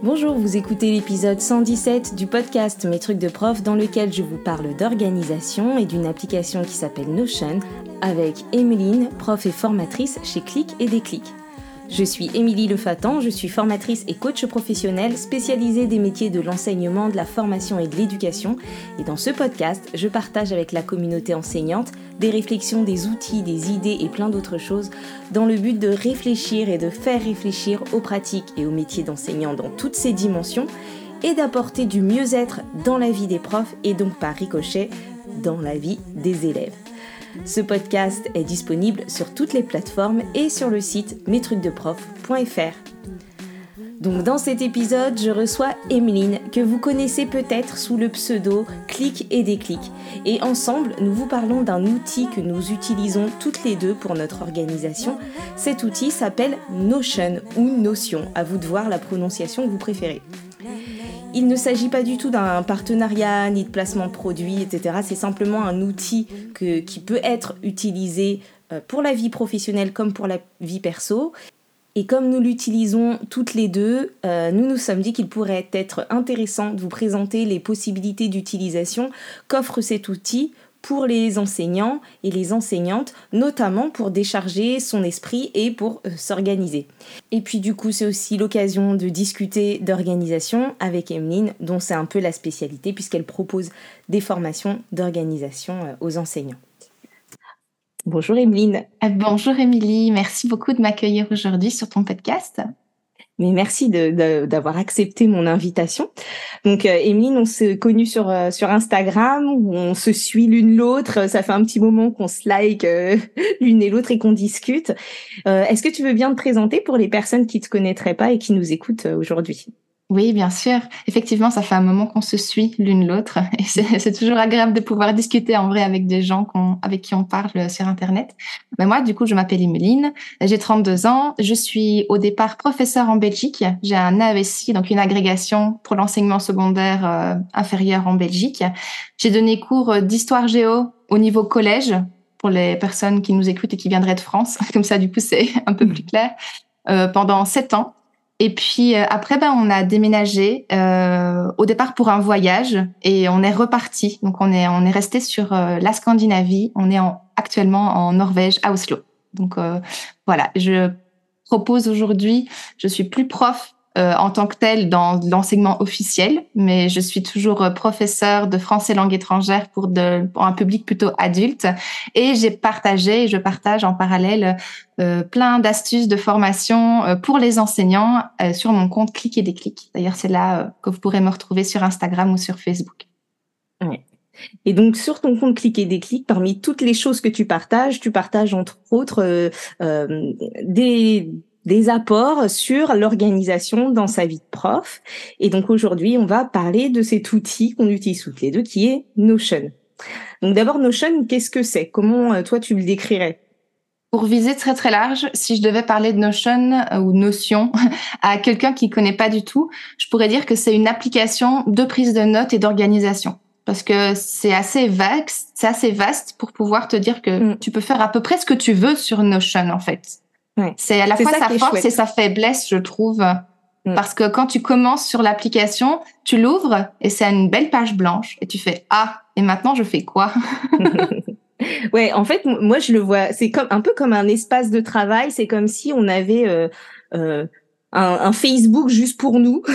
Bonjour, vous écoutez l'épisode 117 du podcast Mes trucs de prof dans lequel je vous parle d'organisation et d'une application qui s'appelle Notion avec Emeline, prof et formatrice chez Click et Déclic. Je suis Émilie Lefatan, je suis formatrice et coach professionnelle spécialisée des métiers de l'enseignement, de la formation et de l'éducation. Et dans ce podcast, je partage avec la communauté enseignante des réflexions, des outils, des idées et plein d'autres choses dans le but de réfléchir et de faire réfléchir aux pratiques et aux métiers d'enseignant dans toutes ces dimensions et d'apporter du mieux-être dans la vie des profs et donc par ricochet dans la vie des élèves. Ce podcast est disponible sur toutes les plateformes et sur le site mestrucsdeprof.fr. Donc dans cet épisode, je reçois Emeline, que vous connaissez peut-être sous le pseudo Clic et Déclic. Et ensemble, nous vous parlons d'un outil que nous utilisons toutes les deux pour notre organisation. Cet outil s'appelle Notion ou Notion, à vous de voir la prononciation que vous préférez. Il ne s'agit pas du tout d'un partenariat ni de placement de produits, etc. C'est simplement un outil qui peut être utilisé euh, pour la vie professionnelle comme pour la vie perso. Et comme nous l'utilisons toutes les deux, euh, nous nous sommes dit qu'il pourrait être intéressant de vous présenter les possibilités d'utilisation qu'offre cet outil pour les enseignants et les enseignantes, notamment pour décharger son esprit et pour euh, s'organiser. Et puis du coup, c'est aussi l'occasion de discuter d'organisation avec Emeline, dont c'est un peu la spécialité puisqu'elle propose des formations d'organisation euh, aux enseignants. Bonjour Emeline. Euh, bonjour Émilie, merci beaucoup de m'accueillir aujourd'hui sur ton podcast. Mais merci d'avoir accepté mon invitation. Donc, euh, Emeline, on s'est connus sur euh, sur Instagram, on se suit l'une l'autre. Ça fait un petit moment qu'on se like euh, l'une et l'autre et qu'on discute. Est-ce que tu veux bien te présenter pour les personnes qui te connaîtraient pas et qui nous écoutent aujourd'hui? Oui, bien sûr. Effectivement, ça fait un moment qu'on se suit l'une l'autre et c'est toujours agréable de pouvoir discuter en vrai avec des gens avec qui on parle sur Internet. Mais moi, du coup, je m'appelle Emeline, j'ai 32 ans, je suis au départ professeur en Belgique. J'ai un AESI, donc une agrégation pour l'enseignement secondaire euh, inférieur en Belgique. J'ai donné cours d'histoire géo au niveau collège pour les personnes qui nous écoutent et qui viendraient de France. Comme ça, du coup, c'est un peu plus clair. Euh, pendant sept ans. Et puis euh, après, ben, on a déménagé euh, au départ pour un voyage et on est reparti. Donc on est on est resté sur euh, la Scandinavie. On est en, actuellement en Norvège à Oslo. Donc euh, voilà, je propose aujourd'hui. Je suis plus prof euh, en tant que tel dans l'enseignement officiel, mais je suis toujours euh, professeur de français langue étrangère pour, de, pour un public plutôt adulte. Et j'ai partagé, je partage en parallèle euh, plein d'astuces de formation euh, pour les enseignants sur mon compte Clic et Déclic. D'ailleurs, c'est là que vous pourrez me retrouver sur Instagram ou sur Facebook. Et donc sur ton compte Clic et Déclic, parmi toutes les choses que tu partages, tu partages entre autres euh, des des apports sur l'organisation dans sa vie de prof. Et donc aujourd'hui, on va parler de cet outil qu'on utilise toutes les deux, qui est Notion. Donc d'abord, Notion, qu'est-ce que c'est? Comment euh, toi tu le décrirais? Pour viser très très large, si je devais parler de Notion euh, ou Notion à quelqu'un qui connaît pas du tout, je pourrais dire que c'est une application de prise de notes et d'organisation. Parce que c'est assez vague, c'est assez vaste pour pouvoir te dire que mm. tu peux faire à peu près ce que tu veux sur Notion en fait. C'est à la fois sa force et sa faiblesse, je trouve. Mm. Parce que quand tu commences sur l'application, tu l'ouvres et c'est une belle page blanche et tu fais ah et maintenant je fais quoi? Ouais, en fait, moi je le vois, c'est comme un peu comme un espace de travail. C'est comme si on avait euh, euh, un, Facebook juste pour nous.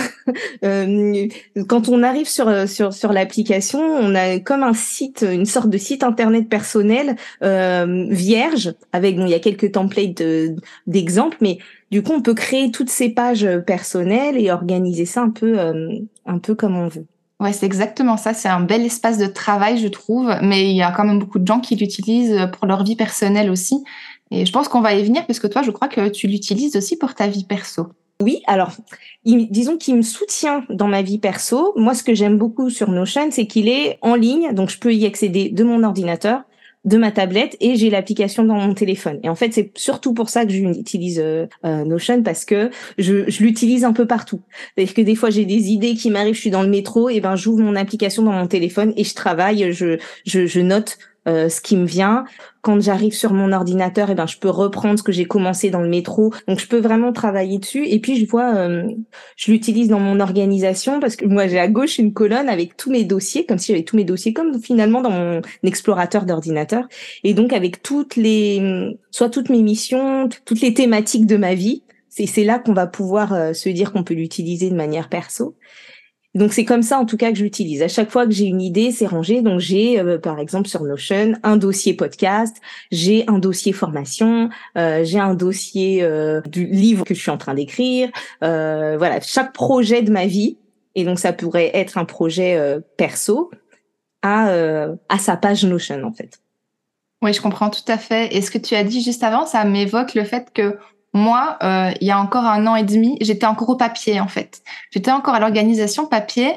Euh, quand on arrive sur sur sur l'application, on a comme un site, une sorte de site internet personnel euh, vierge avec bon, il y a quelques templates d'exemples, mais du coup on peut créer toutes ces pages personnelles et organiser ça un peu euh, un peu comme on veut. Ouais, c'est exactement ça. C'est un bel espace de travail, je trouve, mais il y a quand même beaucoup de gens qui l'utilisent pour leur vie personnelle aussi. Et je pense qu'on va y venir parce que toi, je crois que tu l'utilises aussi pour ta vie perso. Oui, alors, disons qu'il me soutient dans ma vie perso. Moi, ce que j'aime beaucoup sur Notion, c'est qu'il est en ligne, donc je peux y accéder de mon ordinateur, de ma tablette, et j'ai l'application dans mon téléphone. Et en fait, c'est surtout pour ça que j'utilise euh, euh, Notion, parce que je, l'utilise un peu partout. C'est-à-dire que des fois, j'ai des idées qui m'arrivent, je suis dans le métro, et ben j'ouvre mon application dans mon téléphone et je travaille, je note euh, ce qui me vient. Quand j'arrive sur mon ordinateur, et eh ben je peux reprendre ce que j'ai commencé dans le métro. Donc je peux vraiment travailler dessus. Et puis je vois, euh, je l'utilise dans mon organisation parce que moi j'ai à gauche une colonne avec tous mes dossiers, comme si j'avais tous mes dossiers, comme finalement dans mon explorateur d'ordinateur. Et donc avec toutes les, soit toutes mes missions, toutes les thématiques de ma vie. C'est là qu'on va pouvoir se dire qu'on peut l'utiliser de manière perso. Donc c'est comme ça en tout cas que j'utilise. À chaque fois que j'ai une idée, c'est rangé. Donc j'ai euh, par exemple sur Notion un dossier podcast, j'ai un dossier formation, euh, j'ai un dossier euh, du livre que je suis en train d'écrire. voilà, chaque projet de ma vie. Et donc ça pourrait être un projet perso à à sa page Notion en fait. Oui, je comprends tout à fait. Et ce que tu as dit juste avant, ça m'évoque le fait que moi, euh, il y a encore un an et demi, j'étais encore au papier en fait. J'étais encore à l'organisation papier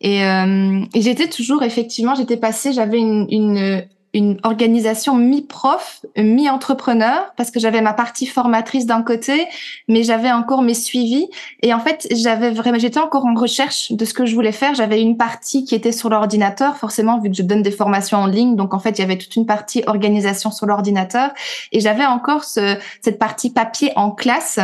et, euh, et j'étais toujours effectivement, j'étais passée, j'avais une, une une organisation mi-prof, mi-entrepreneur, parce que j'avais ma partie formatrice d'un côté, mais j'avais encore mes suivis. Et en fait, j'avais vraiment, j'étais encore en recherche de ce que je voulais faire. J'avais une partie qui était sur l'ordinateur, forcément, vu que je donne des formations en ligne. Donc, en fait, il y avait toute une partie organisation sur l'ordinateur. Et j'avais encore ce, cette partie papier en classe.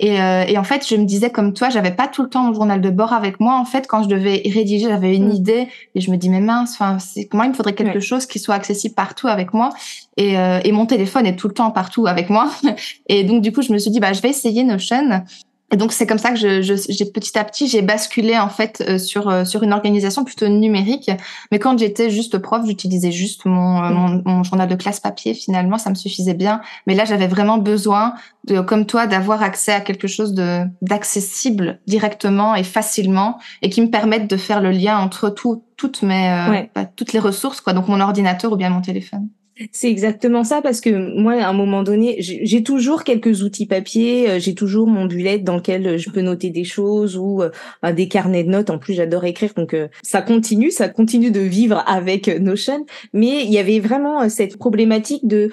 Et, euh, et, en fait, je me disais comme toi, j'avais pas tout le temps mon journal de bord avec moi. En fait, quand je devais rédiger, j'avais une mm. idée et je me dis mais mince, enfin, c'est moi il me faudrait quelque chose qui soit accessible partout avec moi. Et, euh, et, mon téléphone est tout le temps partout avec moi. Et donc du coup, je me suis dit bah je vais essayer Notion. Et donc c'est comme ça que je, j'ai petit à petit j'ai basculé en fait euh, sur euh, sur une organisation plutôt numérique. Mais quand j'étais juste prof, j'utilisais juste mon, euh, mon, mon journal de classe papier. Finalement, ça me suffisait bien. Mais là, j'avais vraiment besoin de comme toi d'avoir accès à quelque chose de d'accessible directement et facilement et qui me permette de faire le lien entre tout toutes mes bah, toutes les ressources quoi. Donc mon ordinateur ou bien mon téléphone. C'est exactement ça parce que moi, à un moment donné, j'ai toujours quelques outils papier, euh, j'ai toujours mon bullet dans lequel je peux noter des choses ou euh, des carnets de notes. En plus, j'adore écrire, donc euh, ça continue, ça continue de vivre avec Notion. Mais il y avait vraiment cette problématique de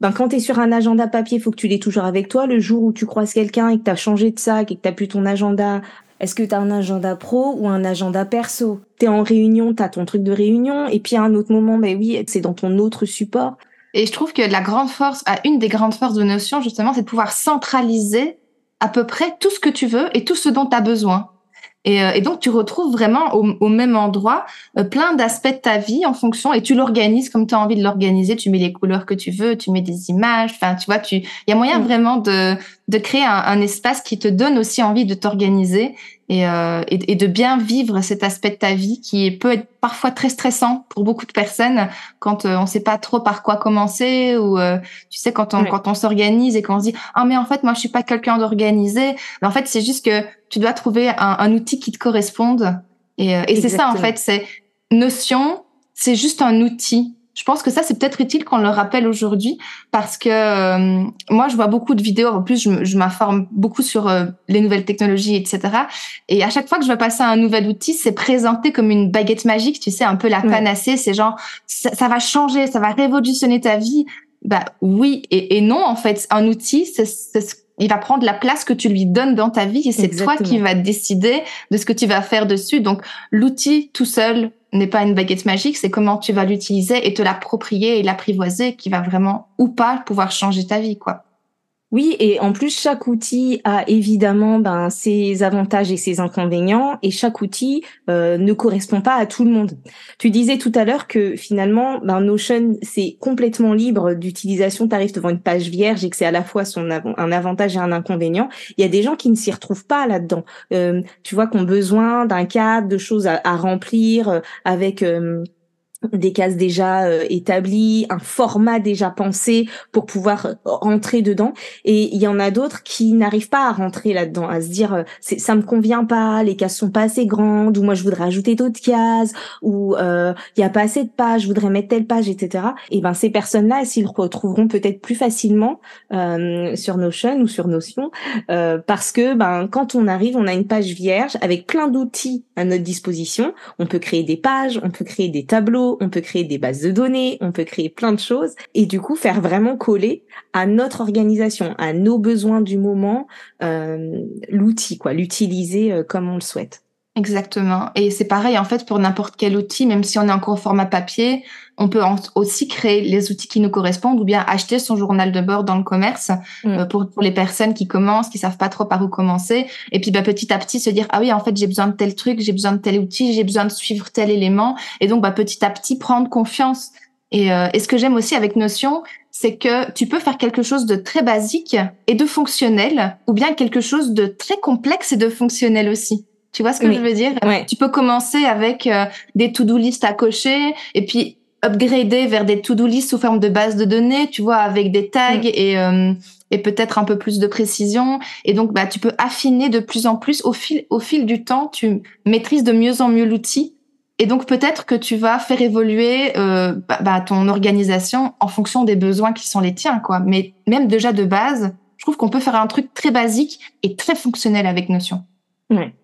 ben, quand tu es sur un agenda papier, faut que tu l'aies toujours avec toi. Le jour où tu croises quelqu'un et que tu as changé de sac et que tu plus ton agenda est-ce que tu as un agenda pro ou un agenda perso? Tu es en réunion, tu as ton truc de réunion, et puis à un autre moment, ben oui, c'est dans ton autre support. Et je trouve que la grande force, une des grandes forces de Notion, justement, c'est de pouvoir centraliser à peu près tout ce que tu veux et tout ce dont tu as besoin. Et, euh, et, donc, tu retrouves vraiment au, au même endroit euh, plein d'aspects de ta vie en fonction et tu l'organises comme tu as envie de l'organiser. Tu mets les couleurs que tu veux, tu mets des images. Enfin, tu vois, tu, il y a moyen mm. vraiment de, de créer un, un, espace qui te donne aussi envie de t'organiser et, euh, et, et, de bien vivre cet aspect de ta vie qui peut être parfois très stressant pour beaucoup de personnes quand euh, on ne sait pas trop par quoi commencer ou euh, tu sais quand on quand on s'organise et qu'on se dit ah mais en fait moi je suis pas quelqu'un d'organisé mais en fait c'est juste que tu dois trouver un, un outil qui te corresponde. Et, euh, et c'est ça en fait c'est notion c'est juste un outil je pense que ça, c'est peut-être utile qu'on le rappelle aujourd'hui parce que euh, moi, je vois beaucoup de vidéos. En plus, je, m'informe beaucoup sur euh, les nouvelles technologies, etc. Et à chaque fois que je vais passer à un nouvel outil, c'est présenté comme une baguette magique, tu sais, un peu la panacée. C'est genre, ça, va changer, ça va révolutionner ta vie. Bah oui et, et non, en fait, un outil, c'est il va prendre la place que tu lui donnes dans ta vie et c'est toi qui vas décider de ce que tu vas faire dessus. Donc l'outil tout seul n'est pas une baguette magique, c'est comment tu vas l'utiliser et te l'approprier et l'apprivoiser qui va vraiment ou pas pouvoir changer ta vie quoi. Oui, et en plus, chaque outil a évidemment ben, ses avantages et ses inconvénients, et chaque outil euh, ne correspond pas à tout le monde. Tu disais tout à l'heure que finalement, ben, Notion, c'est complètement libre d'utilisation. Tu arrives devant une page vierge et que c'est à la fois son un avantage et un inconvénient. Il y a des gens qui ne s'y retrouvent pas là-dedans. Euh, tu vois, qu'on besoin d'un cadre, de choses à, remplir, euh, avec des cases déjà euh, établies, un format déjà pensé pour pouvoir euh, rentrer dedans. Et il y en a d'autres qui n'arrivent pas à rentrer là-dedans, à se dire euh, ça me convient pas, les cases sont pas assez grandes, ou moi je voudrais ajouter d'autres cases, ou il y a pas assez de pages, je voudrais mettre telle page, etc. Et ben ces personnes-là, s'ils retrouveront peut-être plus facilement sur Notion ou sur Notion, parce que ben quand on arrive, on a une page vierge avec plein d'outils à notre disposition. On peut créer des pages, on peut créer des tableaux on peut créer des bases de données, on peut créer plein de choses et du coup faire vraiment coller à notre organisation, à nos besoins du moment, euh, l'outil, quoi, l'utiliser euh, comme on le souhaite. Exactement. Et c'est pareil, en fait, pour n'importe quel outil, même si on est encore au format papier, on peut aussi créer les outils qui nous correspondent ou bien acheter son journal de bord dans le commerce mm. euh, pour, pour, les personnes qui commencent, qui savent pas trop par où commencer. Et puis, bah, petit à petit, se dire, ah oui, en fait, j'ai besoin de tel truc, j'ai besoin de tel outil, j'ai besoin de suivre tel élément. Et donc, bah, petit à petit, prendre confiance. Et, euh, et ce que j'aime aussi avec Notion, c'est que tu peux faire quelque chose de très basique et de fonctionnel, ou bien quelque chose de très complexe et de fonctionnel aussi. Tu vois ce que je veux dire? Tu peux commencer avec euh, des to-do list à cocher et puis upgrader vers des to-do list sous forme de base de données, tu vois, avec des tags et euh, et peut-être un peu plus de précision. Et donc, bah, tu peux affiner de plus en plus au fil au fil du temps. Tu maîtrises de mieux en mieux l'outil. Et donc peut-être que tu vas faire évoluer euh, bah, bah, ton organisation en fonction des besoins qui sont les tiens, quoi. Mais même déjà de base, je trouve qu'on peut faire un truc très basique et très fonctionnel avec Notion. Ouais.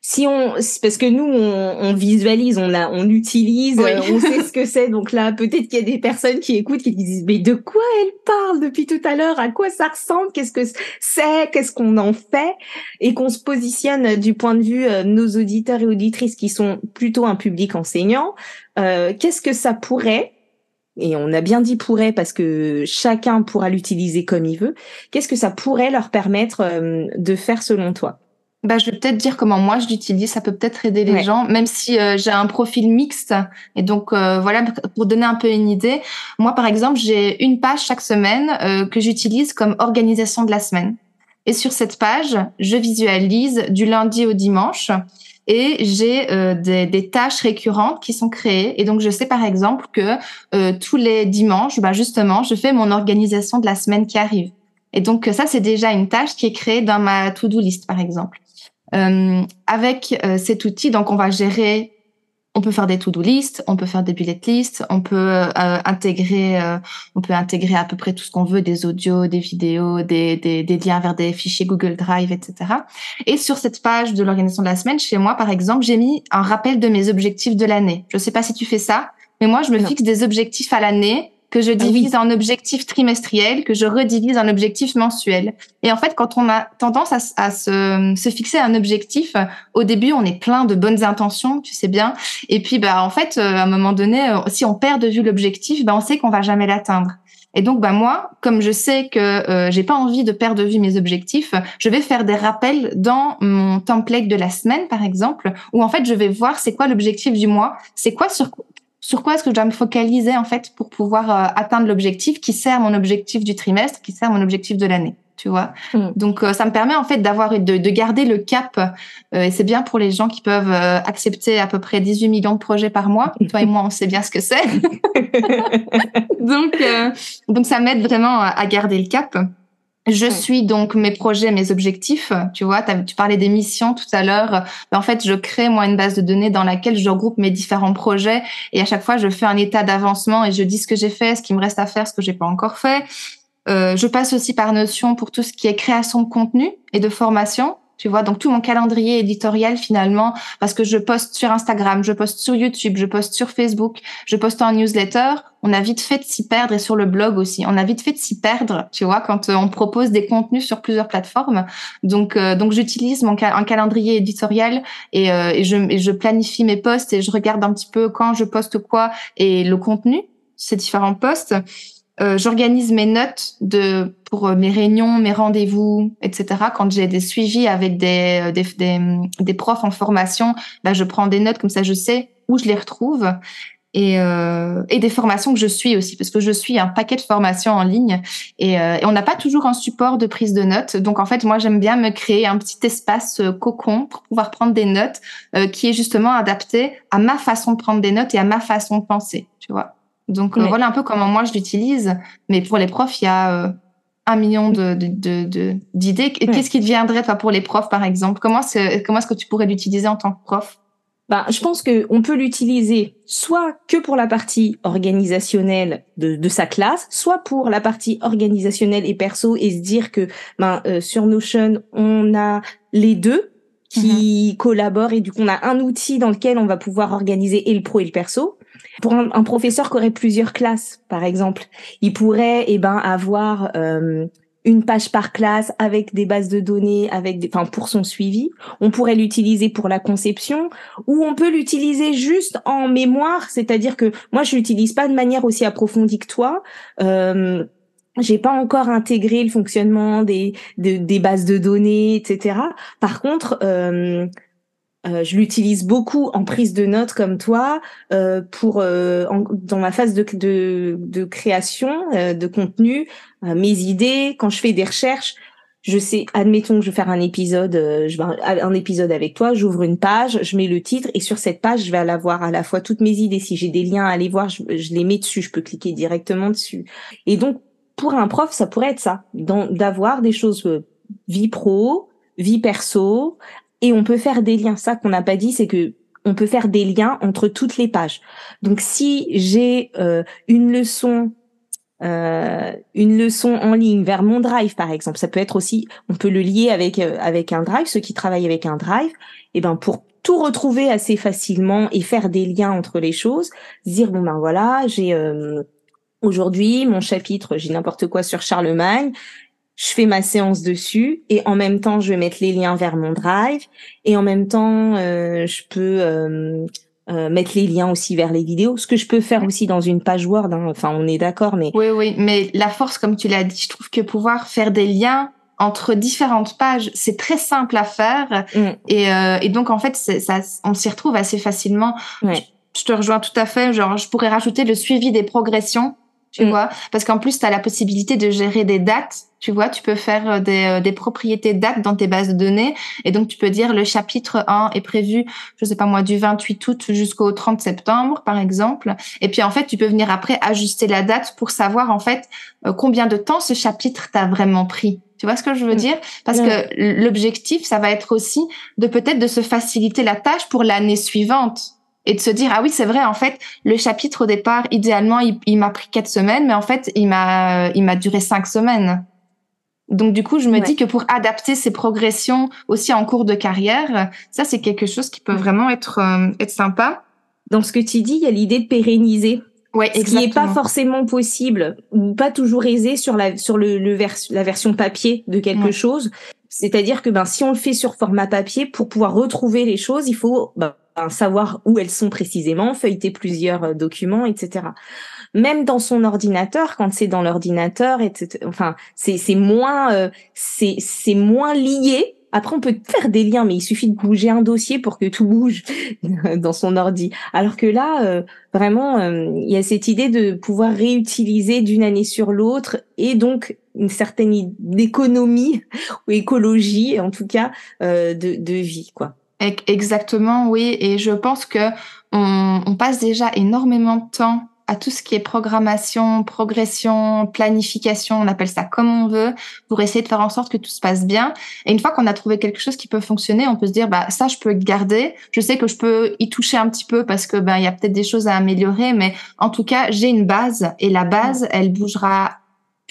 Si on, parce que nous, on, visualise, on a, on utilise, euh, on sait ce que c'est. Donc là, peut-être qu'il y a des personnes qui écoutent qui disent, mais de quoi elle parle depuis tout à l'heure? À quoi ça ressemble? Qu'est-ce que c'est? Qu'est-ce qu'on en fait? Et qu'on se positionne du point de vue euh, nos auditeurs et auditrices qui sont plutôt un public enseignant. Euh, qu'est-ce que ça pourrait et on a bien dit pourrait parce que chacun pourra l'utiliser comme il veut. Qu'est-ce que ça pourrait leur permettre de faire selon toi? Bah, je vais peut-être dire comment moi je l'utilise. Ça peut peut-être aider les gens, même si euh, j'ai un profil mixte. Et donc euh, voilà, pour donner un peu une idée, moi par exemple, j'ai une page chaque semaine euh, que j'utilise comme organisation de la semaine. Et sur cette page, je visualise du lundi au dimanche et j'ai des, des, tâches récurrentes qui sont créées. Et donc je sais par exemple que tous les dimanches, bah, justement, je fais mon organisation de la semaine qui arrive. Et donc ça, c'est déjà une tâche qui est créée dans ma to-do list, par exemple. Euh, avec euh, cet outil, donc on va gérer, on peut faire des to-do list, on peut faire des bullet list, on peut euh, intégrer, on peut intégrer à peu près tout ce qu'on veut, des audios, des vidéos, des, des, des, liens vers des fichiers Google Drive, etc. Et sur cette page de l'organisation de la semaine, chez moi, par exemple, j'ai mis un rappel de mes objectifs de l'année. Je sais pas si tu fais ça, mais moi, je me fixe des objectifs à l'année que je ah divise en objectifs trimestriels, que je redivise en objectifs mensuels. Et en fait, quand on a tendance à, se, se, fixer un objectif, au début, on est plein de bonnes intentions, tu sais bien. Et puis, bah, en fait, euh, à un moment donné, euh, si on perd de vue l'objectif, bah, on sait qu'on va jamais l'atteindre. Et donc, bah moi, comme je sais que euh, j'ai pas envie de perdre de vue mes objectifs, je vais faire des rappels dans mon template de la semaine, par exemple, où en fait je vais voir c'est quoi l'objectif du mois, c'est quoi sur sur quoi est-ce que je dois me focaliser en fait pour pouvoir euh, atteindre l'objectif qui sert mon objectif du trimestre, qui sert mon objectif de l'année. Tu vois? Mm. Donc euh, ça me permet en fait d'avoir de, de garder le cap euh, et c'est bien pour les gens qui peuvent accepter à peu près 18 millions de projets par mois. Toi et moi on sait bien ce que c'est. donc donc ça m'aide vraiment à garder le cap. Je suis donc mes projets, mes objectifs. Tu vois, tu parlais des missions tout à l'heure. Ben, en fait, je crée moi une base de données dans laquelle je regroupe mes différents projets et à chaque fois, je fais un état d'avancement et je dis ce que j'ai fait, ce qui me reste à faire, ce que j'ai pas encore fait. Euh, je passe aussi par Notion pour tout ce qui est création de contenu et de formation tu vois. Donc tout mon calendrier éditorial finalement, parce que je poste sur Instagram, je poste sur YouTube, je poste sur Facebook, je poste en newsletter, on a vite fait de s'y perdre et sur le blog aussi. On a vite fait de s'y perdre, tu vois, quand euh, on propose des contenus sur plusieurs plateformes. Donc euh, donc j'utilise mon calendrier éditorial et, euh, et, je, et je planifie mes posts et je regarde un petit peu quand je poste quoi et le contenu ces différents posts. Euh, j'organise mes notes de pour euh, mes réunions, mes rendez-vous, etc. Quand j'ai des suivis avec des, euh, des, des, des, profs en formation, bah, je prends des notes comme ça, je sais où je les retrouve. Et, euh, et des formations que je suis aussi, parce que je suis un paquet de formations en ligne et, et on n'a pas toujours un support de prise de notes. Donc en fait, moi j'aime bien me créer un petit espace cocon pour pouvoir prendre des notes qui est justement adapté à ma façon de prendre des notes et à ma façon de penser, tu vois. Donc euh, voilà un peu comment moi je l'utilise. Mais pour les profs, il y a euh, un million de, d'idées. Qu'est-ce qui deviendrait toi pour les profs par exemple? Comment comment est-ce que tu pourrais l'utiliser en tant que prof? Bah, je pense que on peut l'utiliser soit que pour la partie organisationnelle de, sa classe, soit pour la partie organisationnelle et perso et se dire que ben, euh, sur Notion on a les deux qui mm-hmm. collaborent et du coup on a un outil dans lequel on va pouvoir organiser et le pro et le perso. Pour un, professeur qui aurait plusieurs classes, par exemple, il pourrait eh ben avoir euh, une page par classe avec des bases de données, avec des, enfin pour son suivi. On pourrait l'utiliser pour la conception ou on peut l'utiliser juste en mémoire, c'est-à-dire que moi je l'utilise pas de manière aussi approfondie que toi. Euh, j'ai pas encore intégré le fonctionnement des, des bases de données, etc. Par contre, euh, euh, je l'utilise beaucoup en prise de notes comme toi euh, pour euh, dans ma phase de, de, de création euh, de contenu, euh, mes idées. Quand je fais des recherches, je sais, admettons que je vais faire un épisode, je vais un, épisode avec toi, j'ouvre une page, je mets le titre et sur cette page, je vais aller voir à la fois toutes mes idées. Si j'ai des liens à aller voir, je, je, les mets dessus, je peux cliquer directement dessus. Et donc pour un prof, ça pourrait être ça, d'avoir des choses vie pro, vie perso, et on peut faire des liens. Ça qu'on n'a pas dit, c'est que on peut faire des liens entre toutes les pages. Donc si j'ai euh, une leçon euh, une leçon en ligne vers mon drive par exemple, ça peut être aussi on peut le lier avec euh, avec un drive ceux qui travaillent avec un drive et eh ben pour tout retrouver assez facilement et faire des liens entre les choses, dire bon ben voilà, j'ai aujourd'hui mon chapitre, j'ai n'importe quoi sur Charlemagne, je fais ma séance dessus et en même temps je vais mettre les liens vers mon drive et en même temps euh, je peux euh, euh, mettre les liens aussi vers les vidéos ce que je peux faire aussi dans une page Word hein. enfin on est d'accord mais oui oui mais la force comme tu l'as dit je trouve que pouvoir faire des liens entre différentes pages, c'est très simple à faire mm. et, et, donc en fait, ça, on s'y retrouve assez facilement. je, te rejoins tout à fait. Genre, je pourrais rajouter le suivi des progressions tu mm. vois. Parce qu'en plus tu as la possibilité de gérer des dates. Tu vois tu peux faire euh, des, euh, des propriétés dates dans tes bases de données. Et donc tu peux dire le chapitre 1 est prévu je sais pas moi du 28 août jusqu'au 30 septembre par exemple. Et puis en fait tu peux venir après ajuster la date pour savoir en fait euh, combien de temps ce chapitre t'a vraiment pris. Tu vois ce que je veux mm. dire? Parce que l'objectif, ça va être aussi de peut-être de se faciliter la tâche pour l'année suivante et de se dire ah oui c'est vrai en fait le chapitre au départ idéalement il, m'a pris quatre semaines mais en fait il m'a il m'a duré cinq semaines. Donc du coup je me dis que pour adapter ces progressions aussi en cours de carrière ça c'est quelque chose qui peut vraiment être euh, être sympa. Dans ce que tu dis il y a l'idée de pérenniser. Ouais, ce qui n'est pas forcément possible ou pas toujours aisé sur la sur le, le la version papier de quelque chose. C'est-à-dire que ben si on le fait sur format papier pour pouvoir retrouver les choses, il faut ben, savoir où elles sont précisément, feuilleter plusieurs euh, documents, etc. Même dans son ordinateur, quand c'est dans l'ordinateur, etc. Enfin, c'est moins euh, c'est c'est moins lié. Après, on peut faire des liens, mais il suffit de bouger un dossier pour que tout bouge dans son ordi. Alors que là, euh, vraiment, il y a cette idée de pouvoir réutiliser d'une année sur l'autre et donc une certaine économie ou écologie, en tout cas, de, de vie, quoi. Exactement, oui. Et je pense que on, on, passe déjà énormément de temps à tout ce qui est programmation, progression, planification, on appelle ça comme on veut, pour essayer de faire en sorte que tout se passe bien. Et une fois qu'on a trouvé quelque chose qui peut fonctionner, on peut se dire, bah ça, je peux garder. Je sais que je peux y toucher un petit peu parce que ben il y a peut-être des choses à améliorer, mais en tout cas, j'ai une base et la base, elle bougera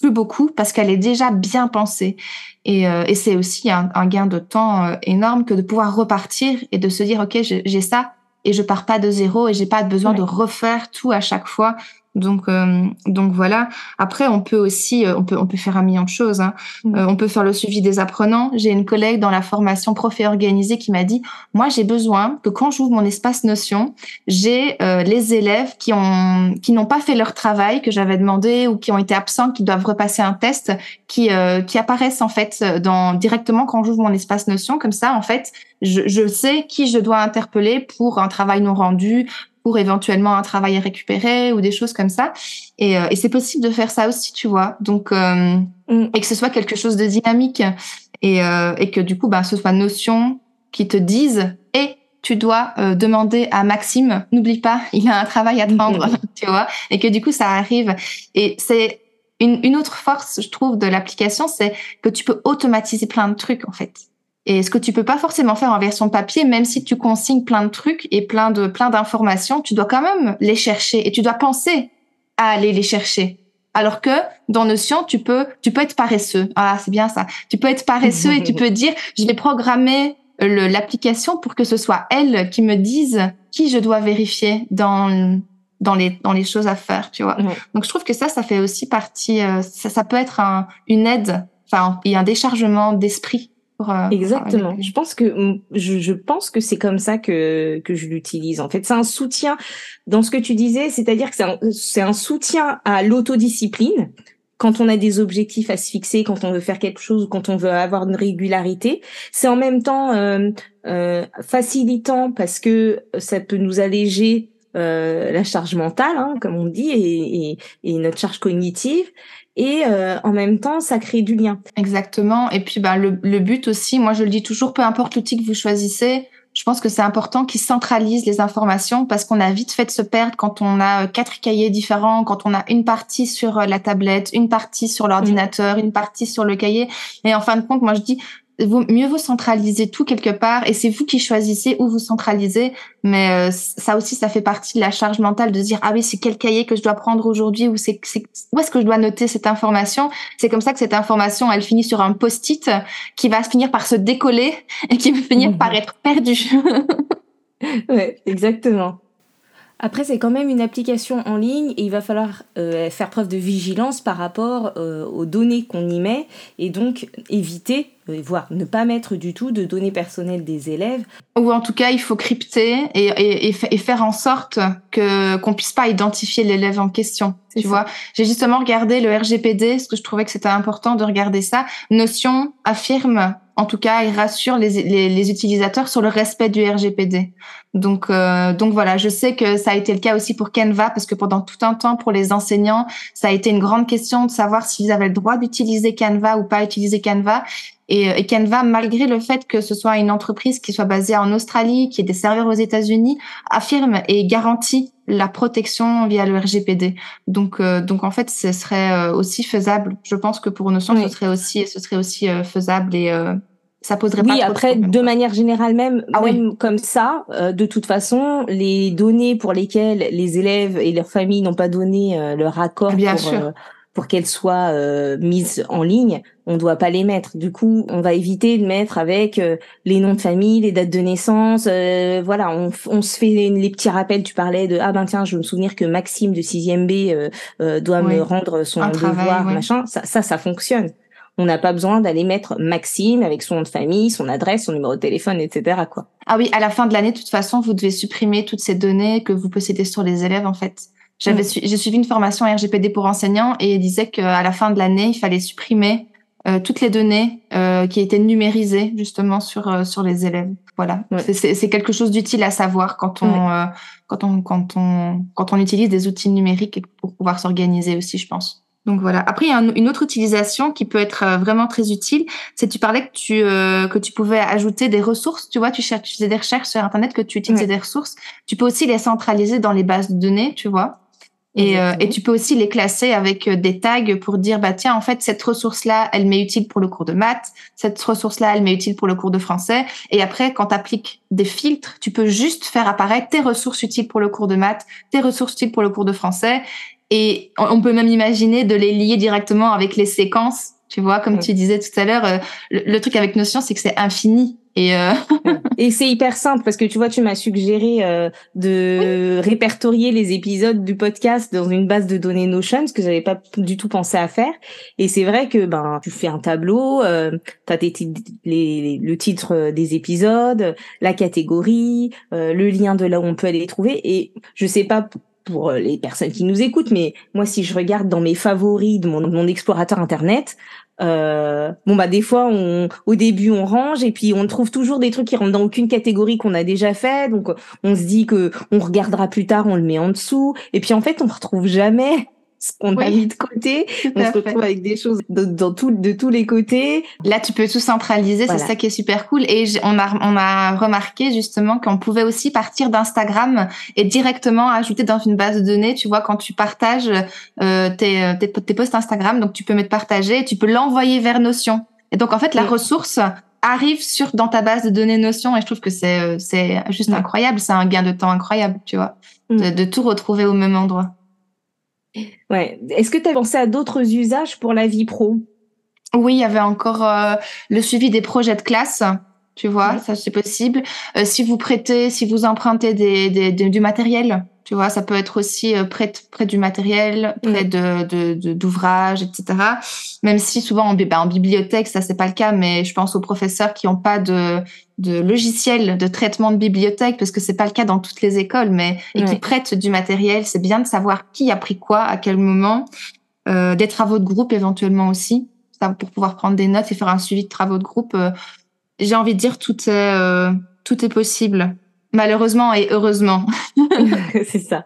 plus beaucoup parce qu'elle est déjà bien pensée. Et, euh, et c'est aussi un, un, gain de temps euh, énorme que de pouvoir repartir et de se dire, OK, j'ai ça et je pars pas de zéro et j'ai pas besoin de refaire tout à chaque fois. Donc, euh, donc voilà. Après, on peut aussi, euh, on peut, on peut faire un million de choses. Hein. Mm. Euh, on peut faire le suivi des apprenants. J'ai une collègue dans la formation prof et organisée qui m'a dit, moi, j'ai besoin que quand j'ouvre mon espace notion, j'ai les élèves qui ont, qui n'ont pas fait leur travail que j'avais demandé ou qui ont été absents, qui doivent repasser un test, qui, qui apparaissent en fait dans directement quand j'ouvre mon espace notion. Comme ça, en fait, je, je sais qui je dois interpeller pour un travail non rendu, pour éventuellement un travail à récupérer ou des choses comme ça. Et, euh, et c'est possible de faire ça aussi, tu vois. Donc euh, mm. et que ce soit quelque chose de dynamique et, euh, et que du coup, bah, ce soit notion qui te dise et tu dois euh, demander à Maxime, n'oublie pas, il a un travail à te rendre, tu vois, et que du coup ça arrive. Et c'est une, une autre force, je trouve, de l'application, c'est que tu peux automatiser plein de trucs en fait. Et ce que tu peux pas forcément faire en version papier, même si tu consignes plein de trucs et plein de plein d'informations, tu dois quand même les chercher et tu dois penser à aller les chercher. Alors que dans Notion, tu peux tu peux être paresseux. Ah, c'est bien ça. Tu peux être paresseux et tu peux dire je vais programmer l'application pour que ce soit elle qui me dise qui je dois vérifier dans dans les dans les choses à faire, tu vois. Donc je trouve que ça ça fait aussi partie euh, ça ça peut être un, une aide enfin, il y a un déchargement d'esprit. Euh, Exactement. Je pense que je, je pense que c'est comme ça que que je l'utilise. En fait, c'est un soutien dans ce que tu disais, c'est-à-dire que c'est un, c'est un soutien à l'autodiscipline quand on a des objectifs à se fixer, quand on veut faire quelque chose, quand on veut avoir une régularité. C'est en même temps euh, euh, facilitant parce que ça peut nous alléger euh, la charge mentale, hein, comme on dit, et, et, et, notre charge cognitive. Et euh, en même temps, ça crée du lien. Exactement. Et puis, bah, le, le but aussi, moi je le dis toujours, peu importe l'outil que vous choisissez, je pense que c'est important qu'ils centralisent les informations parce qu'on a vite fait de se perdre quand on a euh, quatre cahiers différents, quand on a une partie sur euh, la tablette, une partie sur l'ordinateur, une partie sur le cahier. Et en fin de compte, moi je dis, mieux vous centraliser tout quelque part et c'est vous qui choisissez où vous centralisez. Mais euh, ça aussi, ça fait partie de la charge mentale de dire ah oui, c'est quel cahier que je dois prendre aujourd'hui ou c'est où est-ce que je dois noter cette information? C'est comme ça que cette information, elle finit sur un post-it qui va finir par se décoller et qui va finir par être perdu. ouais, exactement. Après, c'est quand même une application en ligne et il va falloir euh, faire preuve de vigilance par rapport euh, aux données qu'on y met et donc éviter, euh, voire ne pas mettre du tout de données personnelles des élèves. Ou en tout cas, il faut crypter et, et, et faire en sorte que qu'on puisse pas identifier l'élève en question. Tu vois, j'ai justement regardé le RGPD, parce que je trouvais que c'était important de regarder ça. Notion affirme en tout cas, il rassure les, les, les, utilisateurs sur le respect du RGPD. Donc, euh, donc voilà, je sais que ça a été le cas aussi pour Canva parce que pendant tout un temps, pour les enseignants, ça a été une grande question de savoir s'ils avaient le droit d'utiliser Canva ou pas utiliser Canva. Et, et, Canva, malgré le fait que ce soit une entreprise qui soit basée en Australie, qui ait des serveurs aux États-Unis, affirme et garantit la protection via le RGPD. Donc, euh, donc en fait, ce serait euh, aussi faisable. Je pense que pour Notion, ce serait aussi, ce serait aussi euh, faisable et ça poserait pas. Oui, après, de, manière générale, même, ah même comme ça, de toute façon, les données pour lesquelles les élèves et leurs familles n'ont pas donné leur accord Bien pour, qu'elles soient euh, mises en ligne, on doit pas les mettre. Du coup, on va éviter de mettre avec euh, les noms de famille, les dates de naissance. Euh, voilà, on, on, se fait les, petits rappels. Tu parlais de ah ben tiens, je veux me souvenir que Maxime de 6e B doit me rendre son devoir, machin. Ça, ça, ça fonctionne. On n'a pas besoin d'aller mettre Maxime avec son nom de famille, son adresse, son numéro de téléphone, etc. Quoi. Ah oui, à la fin de l'année, de toute façon, vous devez supprimer toutes ces données que vous possédez sur les élèves, en fait. J'avais mm. j'ai suivi une formation RGPD pour enseignants et il disait qu'à la fin de l'année, il fallait supprimer euh, toutes les données euh, qui étaient numérisées justement sur euh, sur les élèves. Voilà, c'est quelque chose d'utile à savoir quand on euh, quand on quand on quand on utilise des outils numériques pour pouvoir s'organiser aussi, je pense. Donc voilà. Après, il y a une autre utilisation qui peut être euh, vraiment très utile. C'est tu parlais que tu que tu pouvais ajouter des ressources. Tu vois, tu, cherches, tu faisais des recherches sur internet que tu utilisais des ressources. Tu peux aussi les centraliser dans les bases de données. Tu vois. Et, euh, et, tu peux aussi les classer avec euh, des tags pour dire bah tiens en fait cette ressource là elle m'est utile pour le cours de maths, cette ressource là elle m'est utile pour le cours de français et après quand tu appliques des filtres, tu peux juste faire apparaître tes ressources utiles pour le cours de maths, tes ressources utiles pour le cours de français et on peut même imaginer de les lier directement avec les séquences, tu vois comme tu disais tout à l'heure euh, le, truc avec Notion c'est que c'est infini et, euh... et c'est hyper simple parce que tu vois, tu m'as suggéré euh, de répertorier les épisodes du podcast dans une base de données Notion, ce que j'avais pas du tout pensé à faire. Et c'est vrai que ben tu fais un tableau, euh, tu as les, le titre des épisodes, la catégorie, le lien de là où on peut aller les trouver. Et je sais pas pour les personnes qui nous écoutent, mais moi, si je regarde dans mes favoris de mon, mon explorateur internet, euh, bon bah des fois on au début on range et puis on trouve toujours des trucs qui rentrent dans aucune catégorie qu'on a déjà fait. Donc on se dit que on regardera plus tard on le met en dessous. Et puis en fait on retrouve jamais ce qu'on a mis de côté. On se retrouve avec des choses de, dans tout, de tous les côtés. Là, tu peux tout centraliser. C'est ça qui est super cool. Et on a, on a remarqué justement qu'on pouvait aussi partir d'Instagram et directement ajouter dans une base de données. Tu vois, quand tu partages euh, tes, tes, tes posts Instagram, donc tu peux mettre partager et tu peux l'envoyer vers Notion. Et donc, en fait, la ressource arrive sur dans ta base de données Notion et je trouve que c'est euh, c'est juste incroyable. C'est un gain de temps incroyable, tu vois, de, de tout retrouver au même endroit. Ouais. Est-ce que tu as pensé à d'autres usages pour la vie pro? Oui, il y avait encore euh, le suivi des projets de classe. Tu vois, ça c'est possible. Euh, si vous prêtez, si vous empruntez des, des, du matériel, Tu vois, ça peut être aussi euh, près, près du matériel, près de, de, d'ouvrages, etc. Même si souvent en, bah, en bibliothèque, ça c'est pas le cas, mais je pense aux professeurs qui n'ont pas de, de logiciel de traitement de bibliothèque, parce que c'est pas le cas dans toutes les écoles, mais et qui prêtent du matériel, c'est bien de savoir qui a pris quoi, à quel moment, euh, des travaux de groupe éventuellement aussi, ça, pour pouvoir prendre des notes et faire un suivi de travaux de groupe. Euh, j'ai envie de dire tout est euh, tout est possible. Malheureusement et heureusement. c'est ça.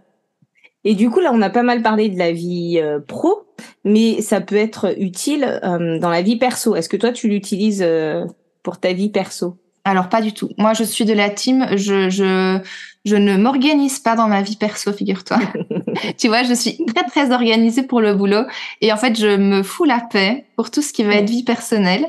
Et du coup, là, on a pas mal parlé de la vie euh, pro, mais ça peut être utile euh, dans la vie perso. Est-ce que toi, tu l'utilises euh, pour ta vie perso? Alors, pas du tout. Moi, je suis de la team. Je, je, je ne m'organise pas dans ma vie perso, figure-toi. tu vois, je suis très, très organisée pour le boulot. Et en fait, je me fous la paix pour tout ce qui va être vie personnelle.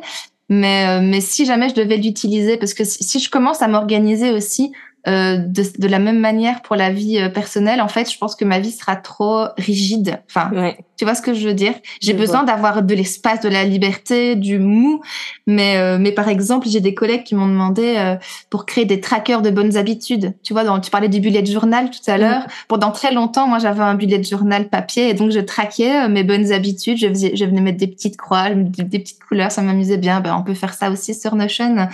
Mais, mais si jamais je devais l'utiliser, parce que si je commence à m'organiser aussi, euh, de, de, la même manière pour la vie euh, personnelle, en fait, je pense que ma vie sera trop rigide. Enfin, tu vois ce que je veux dire? J'ai besoin d'avoir de l'espace, de la liberté, du mou. Mais, euh, mais par exemple, j'ai des collègues qui m'ont demandé pour créer des trackers de bonnes habitudes. Tu vois, tu parlais du bullet journal tout à l'heure. Pendant très longtemps, moi, j'avais un bullet journal papier et donc je traquais mes bonnes habitudes. Je, faisais, je venais mettre des petites croix, des petites couleurs, ça m'amusait bien. Ben, on peut faire ça aussi sur Notion.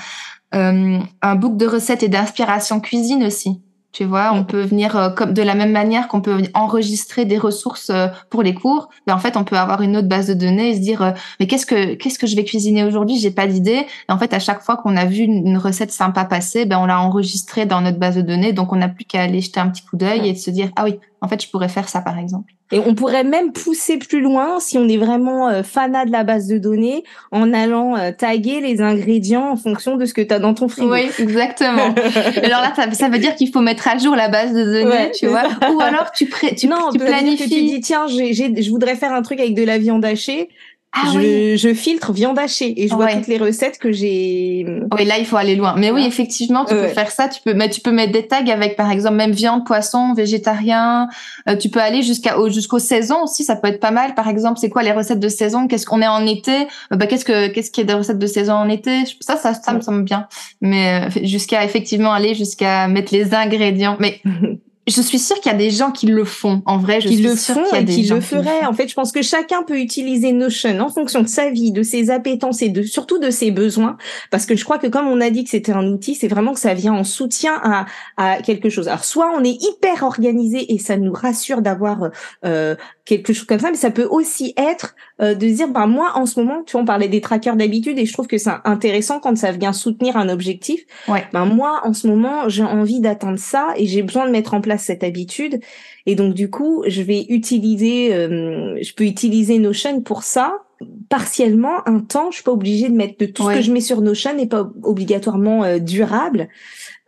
Euh, un book de recettes et d'inspiration cuisine aussi. Tu vois, on peut venir euh, comme de la même manière qu'on peut enregistrer des ressources euh, pour les cours. Mais en fait, on peut avoir une autre base de données et se dire mais qu'est-ce que qu'est-ce que je vais cuisiner aujourd'hui? J'ai pas d'idée. Et en fait, à chaque fois qu'on a vu une, recette sympa passer, ben on l'a enregistrée dans notre base de données. Donc on n'a plus qu'à aller jeter un petit coup d'œil et se dire ah oui, en fait, je pourrais faire ça par exemple. Et on pourrait même pousser plus loin si on est vraiment euh, fanat de la base de données en allant euh, taguer les ingrédients en fonction de ce que tu as dans ton frigo. Oui, exactement. alors là, ça, veut dire qu'il faut mettre à jour la base de données, tu vois. Ou alors tu, pré tu, non, tu planifies. Que tu dis tiens, j'ai, je voudrais faire un truc avec de la viande hachée. Ah je, je, filtre viande hachée et je vois toutes les recettes que j'ai. Oui, là il faut aller loin. Mais oui, effectivement, tu peux faire ça. Tu peux, mais tu peux mettre des tags avec, par exemple, même viande, poisson, végétarien. Euh, tu peux aller jusqu'à jusqu'aux saisons aussi. Ça peut être pas mal. Par exemple, c'est quoi les recettes de saison? Qu'est-ce qu'on est en été? Euh, Bah qu'est-ce que qu'est-ce qu'il y a des recettes de saison en été? Ça, ça, ça me semble bien. Mais euh, jusqu'à effectivement aller jusqu'à mettre les ingrédients. Mais je suis sûre qu'il y a des gens qui le font. En vrai, je suis le sûre qu'il y a des qui gens le feraient. En fait, je pense que chacun peut utiliser Notion en fonction de sa vie, de ses appétences et de surtout de ses besoins. Parce que je crois que comme on a dit que c'était un outil, c'est vraiment que ça vient en soutien à, à quelque chose. Alors soit on est hyper organisé et ça nous rassure d'avoir euh, quelque chose comme ça, mais ça peut aussi être euh, de dire, ben moi en ce moment, tu vois, on parlait des trackers d'habitude et je trouve que c'est intéressant quand ça vient soutenir un objectif. Ouais. Ben moi en ce moment, j'ai envie d'atteindre ça et j'ai besoin de mettre en place cette habitude. Et donc du coup, je vais utiliser, euh, je peux utiliser Notion pour ça partiellement un temps. Je suis pas obligée de mettre de tout ce que je mets sur Notion n'est pas obligatoirement euh, durable.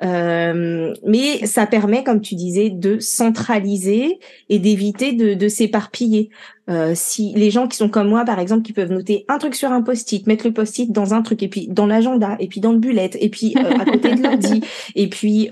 Euh, mais ça permet, comme tu disais, de centraliser et d'éviter de, de s'éparpiller. Euh, si les gens qui sont comme moi, par exemple, qui peuvent noter un truc sur un post-it, mettre le post-it dans un truc, et puis dans l'agenda, et puis dans le bullet, et puis euh, à côté de l'ordi, et puis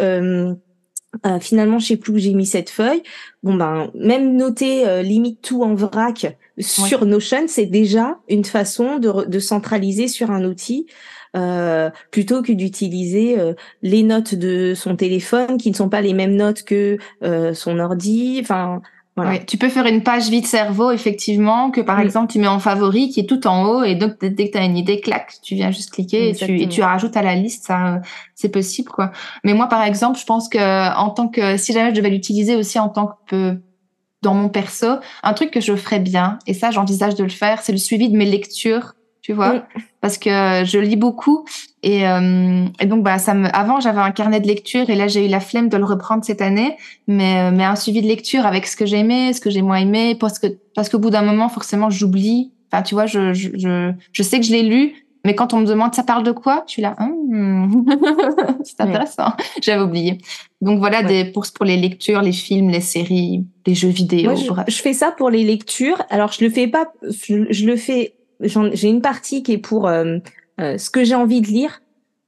euh, euh, finalement, je sais plus où j'ai mis cette feuille. Bon ben, même noter limite tout en vrac sur Notion, c'est déjà une façon de, de centraliser sur un outil. Euh, plutôt que d'utiliser euh, les notes de son téléphone qui ne sont pas les mêmes notes que euh, son ordi. Enfin, voilà. tu peux faire une page vide cerveau, effectivement, que par exemple tu mets en favori, qui est tout en haut, et donc dès que tu as une idée, clac, tu viens juste cliquer et tu, et tu rajoutes à la liste, ça, c'est possible, quoi. Mais moi, par exemple, je pense que en tant que, si jamais je devais l'utiliser aussi en tant que dans mon perso, un truc que je ferais bien, et ça j'envisage de le faire, c'est le suivi de mes lectures tu vois, parce que je lis beaucoup et, euh, et, donc bah ça me. Avant j'avais un carnet de lecture et là j'ai eu la flemme de le reprendre cette année, mais euh, mais un suivi de lecture avec ce que j'ai aimé, ce que j'ai moins aimé, parce que parce qu'au bout d'un moment forcément j'oublie. Enfin tu vois, je, je je je sais que je l'ai lu, mais quand on me demande ça parle de quoi, je suis là. Hum. c'est intéressant. J'avais oublié. Donc voilà des pour pour les lectures, les films, les séries, les jeux vidéo. Moi, je, fais ça pour les lectures. Alors je le fais pas. je le fais j'ai une partie qui est pour euh, euh, ce que j'ai envie de lire,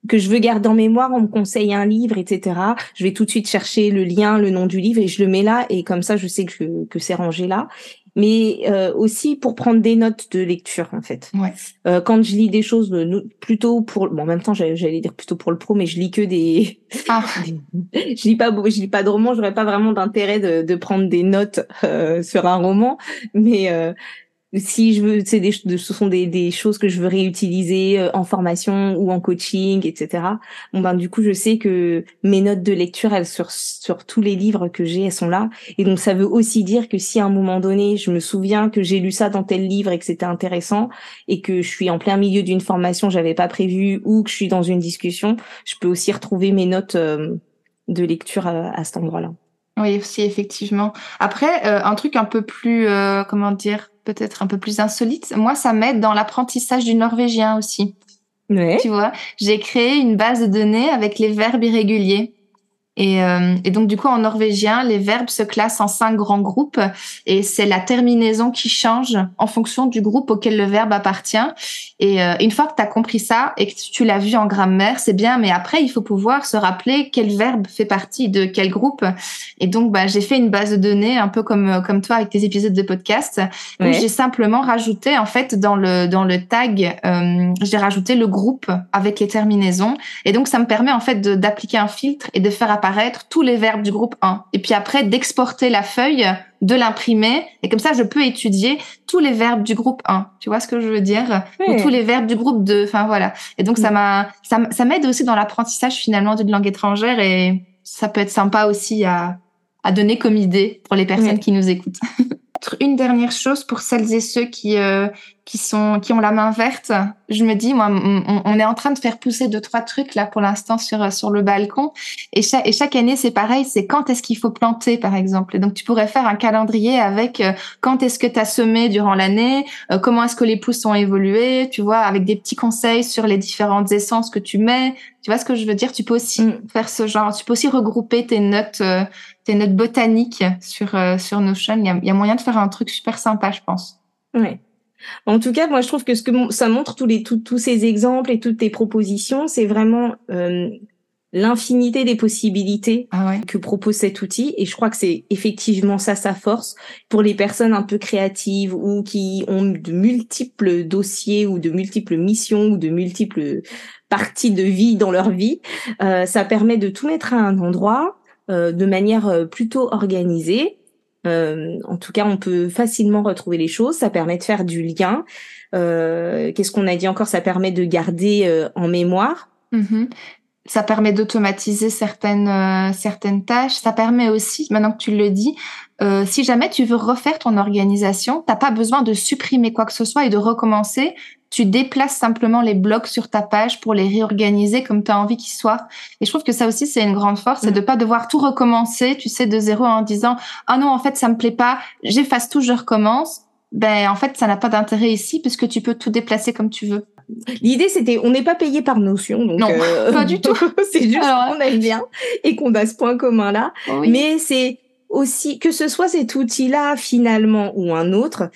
que je veux garder en mémoire, on me conseille un livre, etc. Je vais tout de suite chercher le lien, le nom du livre et je le mets là et comme ça je sais que, que c'est rangé là. mais euh, aussi pour prendre des notes de lecture en fait. Ouais. Euh, quand je lis des choses euh, plutôt pour bon en même temps j'allais dire plutôt pour le pro mais je lis que des Ah. je lis pas je lis pas de romans, j'aurais pas vraiment d'intérêt de, de prendre des notes euh, sur un roman mais euh, si je veux, des, ce sont des, choses que je veux réutiliser euh, en formation ou en coaching, etc. Bon ben du coup, je sais que mes notes de lecture, elles sur sur tous les livres que j'ai, elles sont là. Et donc ça veut aussi dire que si à un moment donné, je me souviens que j'ai lu ça dans tel livre et que c'était intéressant et que je suis en plein milieu d'une formation, j'avais pas prévu ou que je suis dans une discussion, je peux aussi retrouver mes notes euh, de lecture à, à cet endroit-là. Oui, aussi effectivement. Après, euh, un truc un peu plus, euh, comment dire, peut-être un peu plus insolite. Moi, ça m'aide dans l'apprentissage du norvégien aussi. Ouais. Tu vois, j'ai créé une base de données avec les verbes irréguliers. Et, euh, et, donc, du coup, en norvégien, les verbes se classent en cinq grands groupes et c'est la terminaison qui change en fonction du groupe auquel le verbe appartient. Et euh, une fois que tu as compris ça et que tu l'as vu en grammaire, c'est bien, mais après, il faut pouvoir se rappeler quel verbe fait partie de quel groupe. Et donc, bah, j'ai fait une base de données un peu comme, comme toi avec tes épisodes de podcast où j'ai simplement rajouté, en fait, dans le, dans le tag, euh, j'ai rajouté le groupe avec les terminaisons. Et donc, ça me permet, en fait, d'appliquer un filtre et de faire apparaître tous les verbes du groupe 1. Et puis après, d'exporter la feuille, de l'imprimer. Et comme ça, je peux étudier tous les verbes du groupe 1. Tu vois ce que je veux dire? Oui. Ou tous les verbes du groupe 2. Enfin, voilà. Et donc, ça m'a, ça, m'aide aussi dans l'apprentissage finalement d'une langue étrangère et ça peut être sympa aussi à, à donner comme idée pour les personnes Oui. qui nous écoutent. Une dernière chose pour celles et ceux qui euh, qui sont qui ont la main verte, je me dis moi on, on est en train de faire pousser deux trois trucs là pour l'instant sur sur le balcon et chaque et chaque année c'est pareil, c'est quand est-ce qu'il faut planter par exemple? Et donc tu pourrais faire un calendrier avec euh, quand est-ce que tu as semé durant l'année, euh, comment est-ce que les pousses ont évolué, tu vois, avec des petits conseils sur les différentes essences que tu mets. Tu vois ce que je veux dire? Tu peux aussi Mm. faire ce genre, tu peux aussi regrouper tes notes tes notes botaniques sur euh, sur Notion. Il y a, il y a moyen de faire un truc super sympa, je pense. Ouais. En tout cas, moi, je trouve que ce que ça montre tous les tous tous ces exemples et toutes tes propositions, c'est vraiment euh, l'infinité des possibilités Ah ouais. que propose cet outil. Et je crois que c'est effectivement ça sa force pour les personnes un peu créatives ou qui ont de multiples dossiers ou de multiples missions ou de multiples parties de vie dans leur vie. Euh, ça permet de tout mettre à un endroit de manière euh, plutôt organisée. Euh, en tout cas, on peut facilement retrouver les choses. Ça permet de faire du lien. Euh, Qu'est-ce qu'on a dit encore? Ça permet de garder euh, en mémoire. Mhm. Ça permet d'automatiser certaines euh, certaines tâches. Ça permet aussi, maintenant que tu le dis, euh, si jamais tu veux refaire ton organisation, t'as pas besoin de supprimer quoi que ce soit et de recommencer. Tu déplaces simplement les blocs sur ta page pour les réorganiser comme tu as envie qu'ils soient. Et je trouve que ça aussi, c'est une grande force, c'est Mm. de pas devoir tout recommencer, tu sais, de zéro en disant « Ah non, en fait, ça me plaît pas, j'efface tout, je recommence ». Ben, en fait, ça n'a pas d'intérêt ici puisque tu peux tout déplacer comme tu veux. L'idée, c'était, on n'est pas payé par notion, donc Non, euh, pas du tout. c'est juste qu'on aime bien et qu'on a ce point commun là. Oui. Mais c'est aussi que ce soit cet outil-là finalement ou un autre,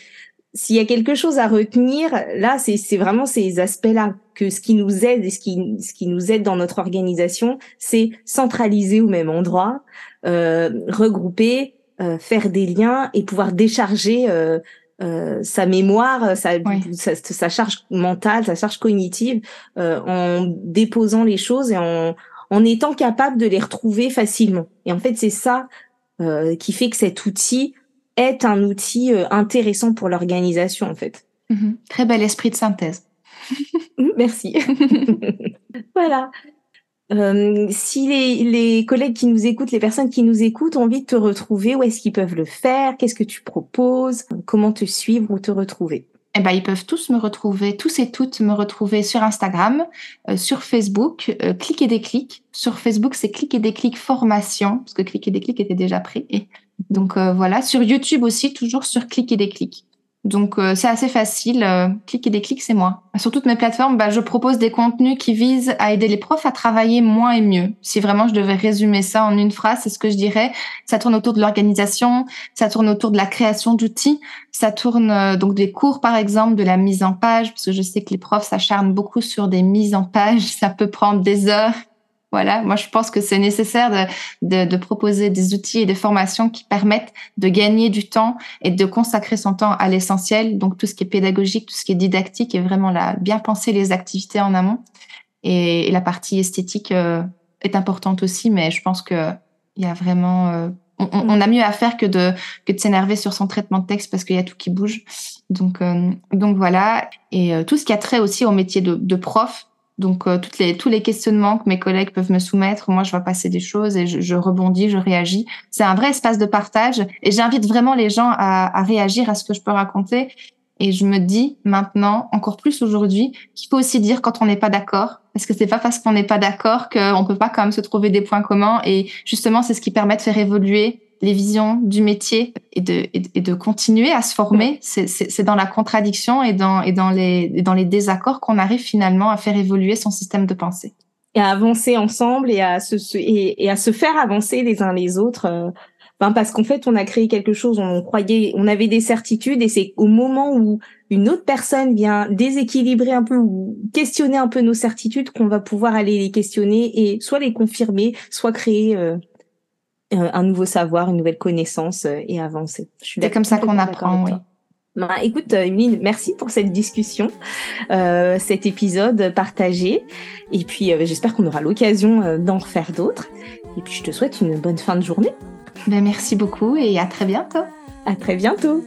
s'il y a quelque chose à retenir, là, c'est vraiment ces aspects-là que ce qui nous aide et ce qui ce qui nous aide dans notre organisation, c'est centraliser au même endroit, euh, regrouper, euh, faire des liens et pouvoir décharger. Euh, euh, sa mémoire, sa, Oui. sa, sa charge mentale, sa charge cognitive, euh, en déposant les choses et en, en étant capable de les retrouver facilement. Et en fait, c'est ça euh, qui fait que cet outil est un outil euh, intéressant pour l'organisation, en fait. Mhm. Très bel esprit de synthèse. Merci. voilà. Euh, si les, les collègues qui nous écoutent, les personnes qui nous écoutent ont envie de te retrouver, où est-ce qu'ils peuvent le faire? Qu'est-ce que tu proposes? Comment te suivre ou te retrouver? Eh ben, ils peuvent tous me retrouver, tous et toutes me retrouver sur Instagram, euh, sur Facebook, euh, Clic et Déclic. Sur Facebook, c'est Clic et Déclic Formation, parce que Clic et Déclic était déjà pris. Et donc euh, voilà, sur YouTube aussi, toujours sur Clic et Déclic. Donc euh, c'est assez facile. euh, Clic et Déclic, c'est moi. Sur toutes mes plateformes, bah, je propose des contenus qui visent à aider les profs à travailler moins et mieux. Si vraiment je devais résumer ça en une phrase, c'est ce que je dirais. Ça tourne autour de l'organisation, ça tourne autour de la création d'outils, ça tourne donc des cours, par exemple, de la mise en page, parce que je sais que les profs s'acharnent beaucoup sur des mises en page. Ça peut prendre des heures. Voilà, moi je pense que c'est nécessaire de, de, proposer des outils et des formations qui permettent de gagner du temps et de consacrer son temps à l'essentiel. Donc tout ce qui est pédagogique, tout ce qui est didactique et vraiment là, bien penser les activités en amont. Et, la partie esthétique euh, est importante aussi, mais je pense que il y a vraiment euh, on, a mieux à faire que de que de s'énerver sur son traitement de texte parce qu'il y a tout qui bouge. Donc euh, donc voilà et tout ce qui a trait aussi au métier de, de prof donc euh, toutes les, tous les questionnements que mes collègues peuvent me soumettre, moi je vois passer des choses et je, je rebondis, je réagis. C'est un vrai espace de partage et j'invite vraiment les gens à, à, réagir à ce que je peux raconter. Et je me dis maintenant, encore plus aujourd'hui, qu'il faut aussi dire quand on n'est pas d'accord, parce que c'est pas parce qu'on n'est pas d'accord qu'on peut pas quand même se trouver des points communs. Et justement, c'est ce qui permet de faire évoluer les visions du métier et de, et de continuer à se former. C'est dans la contradiction et dans, et dans, les, dans les désaccords qu'on arrive finalement à faire évoluer son système de pensée. Et à avancer ensemble et à se, et, à se faire avancer les uns les autres. Euh, parce qu'en fait, on a créé quelque chose, on croyait, on avait des certitudes et c'est au moment où une autre personne vient déséquilibrer un peu ou questionner un peu nos certitudes qu'on va pouvoir aller les questionner et soit les confirmer, soit créer euh, un nouveau savoir, une nouvelle connaissance euh, et avancer. C'est comme ça qu'on apprend, oui. Bah, écoute, Emeline, euh, merci pour cette discussion, euh, cet épisode partagé. Et puis, j'espère qu'on aura l'occasion d'en refaire d'autres. Et puis, je te souhaite une bonne fin de journée. Ben, merci beaucoup et à très bientôt. À très bientôt.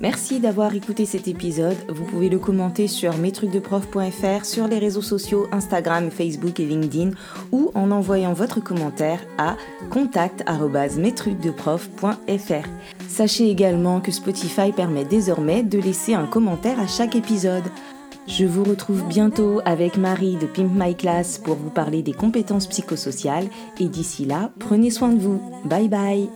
Merci d'avoir écouté cet épisode. Vous pouvez le commenter sur mestrucsdeprof.fr, sur les réseaux sociaux Instagram, Facebook et LinkedIn ou en envoyant votre commentaire à contact@mestrucsdeprof.fr. Sachez également que Spotify permet désormais de laisser un commentaire à chaque épisode. Je vous retrouve bientôt avec Marie de Pimp My Class pour vous parler des compétences psychosociales et d'ici là, prenez soin de vous. Bye bye